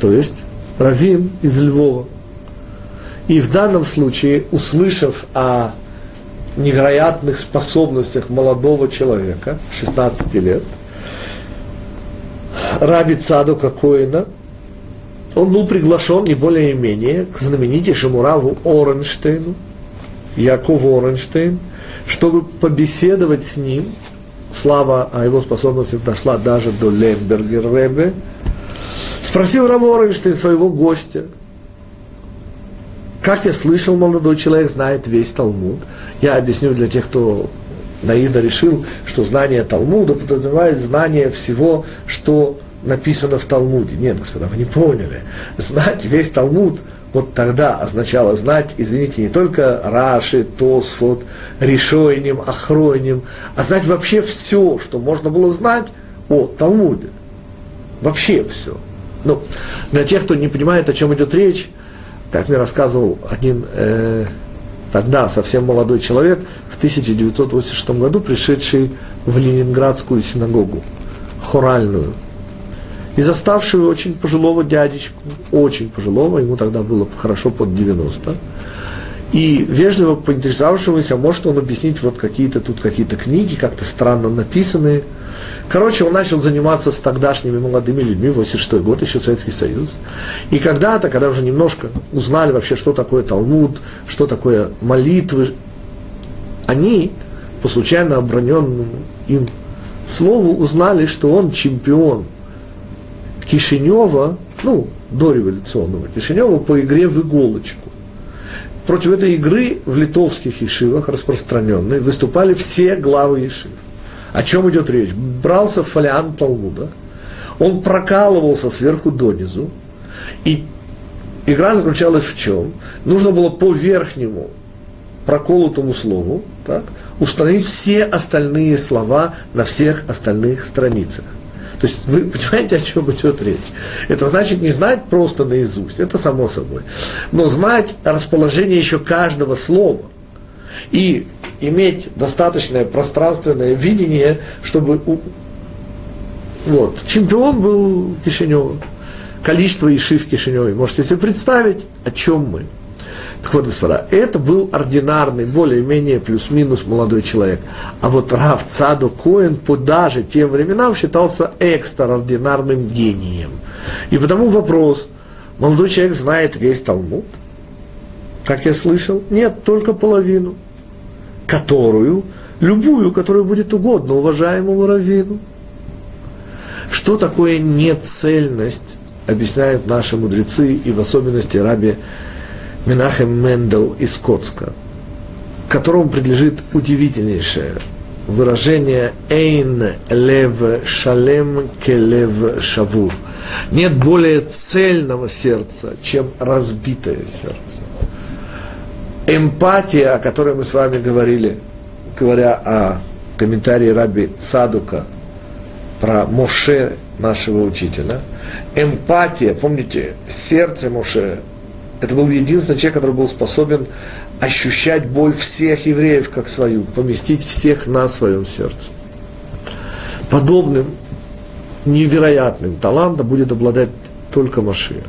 то есть равин из Львова. И в данном случае, услышав о невероятных способностях молодого человека, 16 лет – Раби Цадука Коина, он был приглашен не более и менее к знаменитейшему Раву Оренштейну, Якову Оренштейн, чтобы побеседовать с ним. Слава о его способностях дошла даже до Лембергер Ребе. Спросил Рав Оренштейн своего гостя, как я слышал, молодой человек знает весь Талмуд. Я объясню для тех, кто наивно решил, что знание Талмуда подразумевает знание всего, что написано в Талмуде. Нет, господа, вы не поняли. Знать весь Талмуд вот тогда означало знать, извините, не только Раши, Тосфот, Решойним, Ахройним, а знать вообще все, что можно было знать о Талмуде. Вообще все. Ну, для тех, кто не понимает, о чем идет речь, как мне рассказывал один э, тогда совсем молодой человек, 1986 году пришедший в Ленинградскую синагогу, хоральную, и заставшего очень пожилого дядечку, очень пожилого, ему тогда было хорошо под 90, и вежливо поинтересовавшегося, может он объяснить вот какие-то тут какие-то книги, как-то странно написанные. Короче, он начал заниматься с тогдашними молодыми людьми, 86 год, еще Советский Союз. И когда-то, когда уже немножко узнали вообще, что такое Талмуд, что такое молитвы, они, по случайно оброненному им слову, узнали, что он чемпион Кишинева, ну, дореволюционного Кишинева по игре в иголочку. Против этой игры в литовских ешивах, распространенной, выступали все главы ешив. О чем идет речь? Брался фолиант Талмуда, он прокалывался сверху донизу, и игра заключалась в чем? Нужно было по верхнему проколотому слову, так, установить все остальные слова на всех остальных страницах. То есть вы понимаете, о чем идет речь? Это значит не знать просто наизусть, это само собой, но знать расположение еще каждого слова. И иметь достаточное пространственное видение, чтобы... У... Вот, чемпион был Кишинев. Количество иши в Кишиневе. Можете себе представить, о чем мы. Так вот, господа, это был ординарный, более-менее плюс-минус молодой человек. А вот Рав Цаду Коэн по даже тем временам считался экстраординарным гением. И потому вопрос, молодой человек знает весь Талмуд? Как я слышал, нет, только половину, которую, любую, которая будет угодно уважаемому раввину. Что такое нецельность, объясняют наши мудрецы, и в особенности раби Менахем Мендел из Коцка, которому принадлежит удивительнейшее выражение «Эйн лев шалем келев шавур». Нет более цельного сердца, чем разбитое сердце. Эмпатия, о которой мы с вами говорили, говоря о комментарии раби Цадука про Моше, нашего учителя, эмпатия, помните, сердце Моше это был единственный человек, который был способен ощущать боль всех евреев как свою, поместить всех на своем сердце. Подобным невероятным талантом будет обладать только Машиах.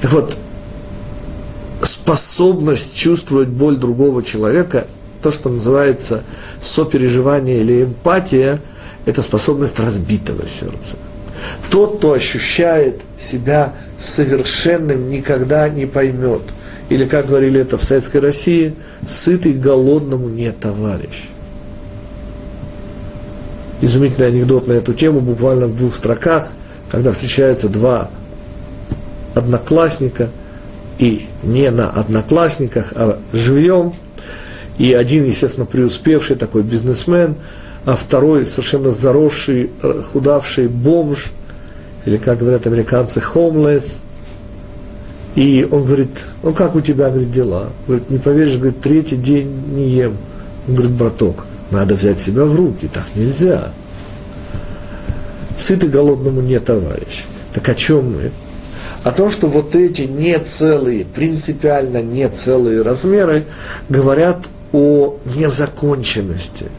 Так вот, способность чувствовать боль другого человека, то, что называется сопереживание или эмпатия, это способность разбитого сердца. Тот, кто ощущает себя совершенным, никогда не поймет. Или, как говорили это в Советской России, сытый голодному не товарищ. Изумительный анекдот на эту тему, буквально в двух строках, когда встречаются два одноклассника, и не на одноклассниках, а живьем, и один, естественно, преуспевший такой бизнесмен – а второй совершенно заросший, худавший бомж, или, как говорят американцы, homeless. И он говорит, ну как у тебя, говорит, дела? Говорит, не поверишь, говорит, третий день не ем. Он говорит, браток, надо взять себя в руки, так нельзя. Сытый голодному не товарищ. Так о чем мы? О том, что вот эти нецелые, принципиально нецелые размеры говорят о незаконченности –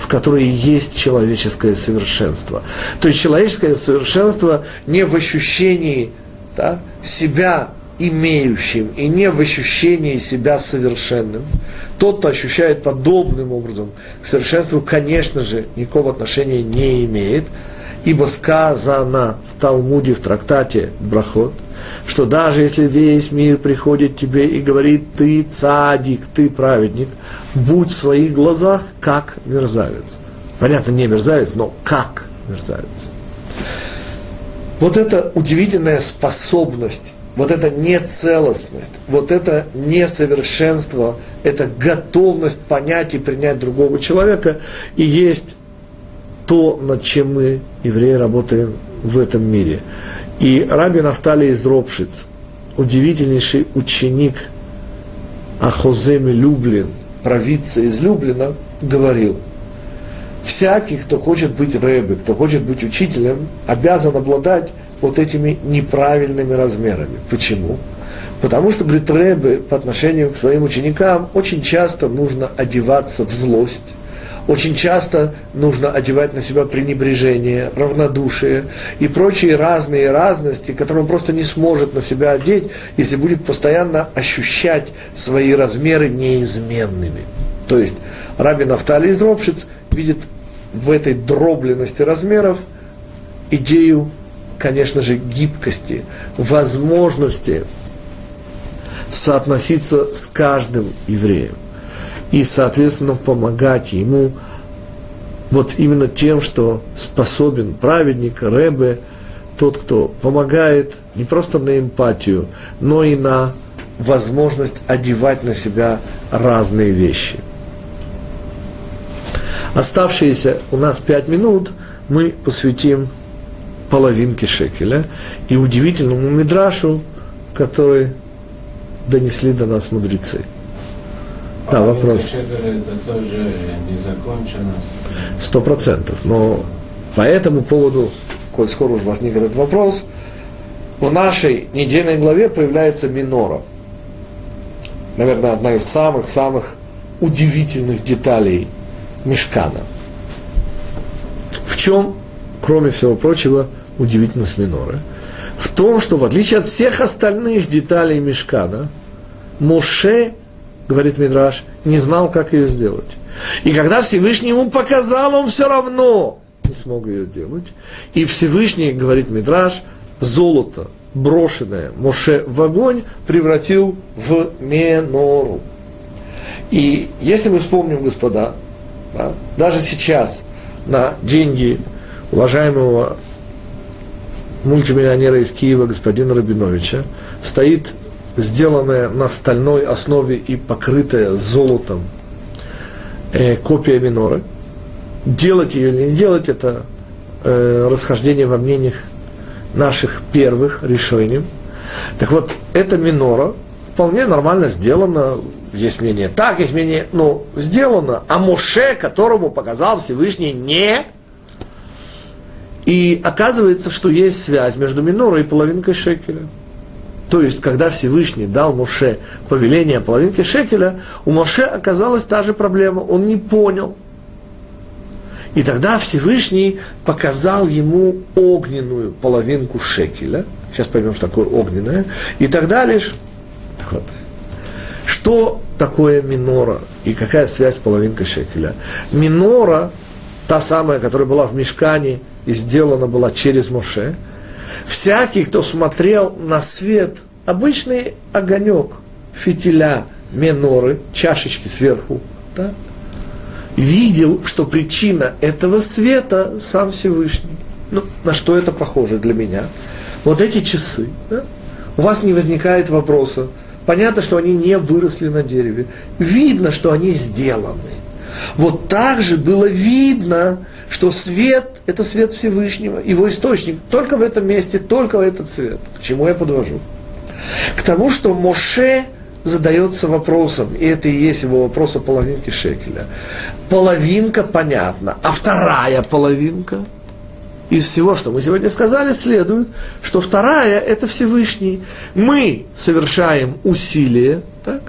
в которой есть человеческое совершенство. То есть человеческое совершенство не в ощущении да, себя имеющим и не в ощущении себя совершенным. Тот, кто ощущает подобным образом к совершенству, конечно же, никакого отношения не имеет, ибо сказано в Талмуде, в трактате Брахот – что даже если весь мир приходит тебе и говорит, ты цадик, ты праведник, будь в своих глазах как мерзавец. Понятно, не мерзавец, но как мерзавец. Вот эта удивительная способность, вот эта нецелостность, вот это несовершенство, это готовность понять и принять другого человека, и есть то, над чем мы, евреи, работаем в этом мире. И Раби Нафтали из Ропшиц, удивительнейший ученик Ахоземи Люблин, провидца из Люблина, говорил, всякий, кто хочет быть рэбе, кто хочет быть учителем, обязан обладать вот этими неправильными размерами. Почему? Потому что, говорит, рэбе по отношению к своим ученикам очень часто нужно одеваться в злость, очень часто нужно одевать на себя пренебрежение, равнодушие и прочие разные разности, которые он просто не сможет на себя одеть, если будет постоянно ощущать свои размеры неизменными. То есть Рабин Нафтали из Ропшиц видит в этой дробленности размеров идею, конечно же, гибкости, возможности соотноситься с каждым евреем и, соответственно, помогать ему вот именно тем, что способен праведник, рэбе, тот, кто помогает не просто на эмпатию, но и на возможность одевать на себя разные вещи. Оставшиеся у нас пять минут мы посвятим половинке шекеля и удивительному мидрашу, который донесли до нас мудрецы. Да, вопрос. Это тоже не закончено. Сто процентов. Но по этому поводу, коль скоро уже возник этот вопрос, в нашей недельной главе появляется минора. Наверное, одна из самых-самых удивительных деталей Мешкана. В чем, кроме всего прочего, удивительность миноры? В том, что в отличие от всех остальных деталей Мешкана, Моше, говорит Мидраш, не знал, как ее сделать. И когда Всевышний ему показал, он все равно не смог ее делать. И Всевышний, говорит Мидраш, золото, брошенное Моше в огонь, превратил в менору. И если мы вспомним, господа, да, даже сейчас на деньги уважаемого мультимиллионера из Киева господина Рабиновича стоит сделанная на стальной основе и покрытая золотом э, копия миноры. Делать ее или не делать, это э, расхождение во мнениях наших первых решений. Так вот, эта минора вполне нормально сделана, есть мнение так, есть мнение, ну, сделано, а Моше, которому показал Всевышний, не. И оказывается, что есть связь между минорой и половинкой шекеля. То есть, когда Всевышний дал Моше повеление половинки шекеля, у Моше оказалась та же проблема. Он не понял. И тогда Всевышний показал ему огненную половинку шекеля. Сейчас поймем, что такое огненная. И тогда лишь... Так вот, что такое минора и какая связь с половинкой шекеля? Минора, та самая, которая была в мешкане и сделана была через Моше – Всякий, кто смотрел на свет, обычный огонек, фитиля, меноры, чашечки сверху, да, видел, что причина этого света сам Всевышний. Ну, на что это похоже для меня? Вот эти часы, да? у вас не возникает вопроса. Понятно, что они не выросли на дереве. Видно, что они сделаны. Вот так же было видно, что свет – это свет Всевышнего, его источник. Только в этом месте, только этот свет. К чему я подвожу? К тому, что Моше задается вопросом, и это и есть его вопрос о половинке шекеля. Половинка понятна, а вторая половинка – из всего, что мы сегодня сказали, следует, что вторая – это Всевышний. Мы совершаем усилия, так?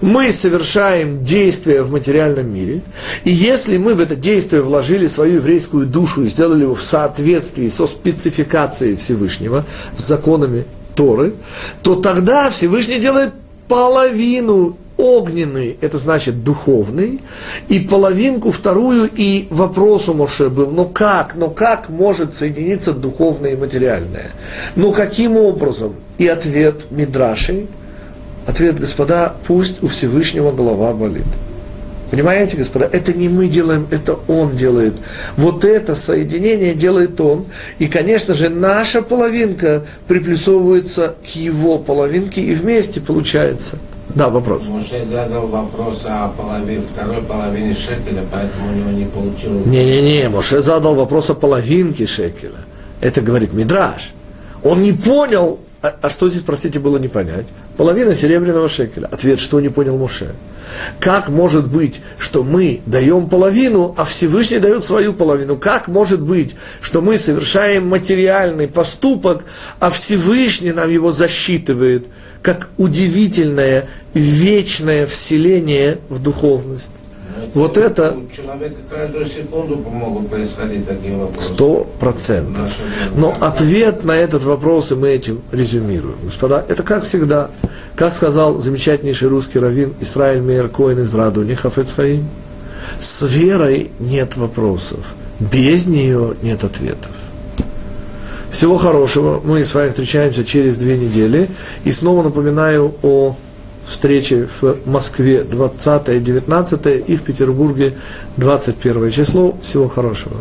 мы совершаем действия в материальном мире, и если мы в это действие вложили свою еврейскую душу и сделали его в соответствии со спецификацией Всевышнего, с законами Торы, то тогда Всевышний делает половину огненный, это значит духовный, и половинку вторую, и вопрос у Моше был, ну как, ну как может соединиться духовное и материальное? Ну каким образом? И ответ Мидраши, ответ, господа, пусть у Всевышнего голова болит. Понимаете, господа, это не мы делаем, это Он делает. Вот это соединение делает Он. И, конечно же, наша половинка приплюсовывается к Его половинке, и вместе получается – да, вопрос. Муше задал вопрос о половине, второй половине шекеля, поэтому у него не получилось. Не-не-не, Моше задал вопрос о половинке шекеля. Это говорит Мидраш. Он не понял, а, а что здесь, простите, было не понять? Половина серебряного шекеля. Ответ, что не понял Муше. Как может быть, что мы даем половину, а Всевышний дает свою половину? Как может быть, что мы совершаем материальный поступок, а Всевышний нам его засчитывает? как удивительное вечное вселение в духовность. Вот это... У человека каждую секунду могут происходить такие вопросы. Сто процентов. Но ответ на этот вопрос, и мы этим резюмируем. Господа, это как всегда. Как сказал замечательнейший русский раввин Исраиль Мейер Коин из Радуни Хафецхаим, с верой нет вопросов, без нее нет ответов. Всего хорошего. Мы с вами встречаемся через две недели. И снова напоминаю о встрече в Москве 20-19 и в Петербурге 21 число. Всего хорошего.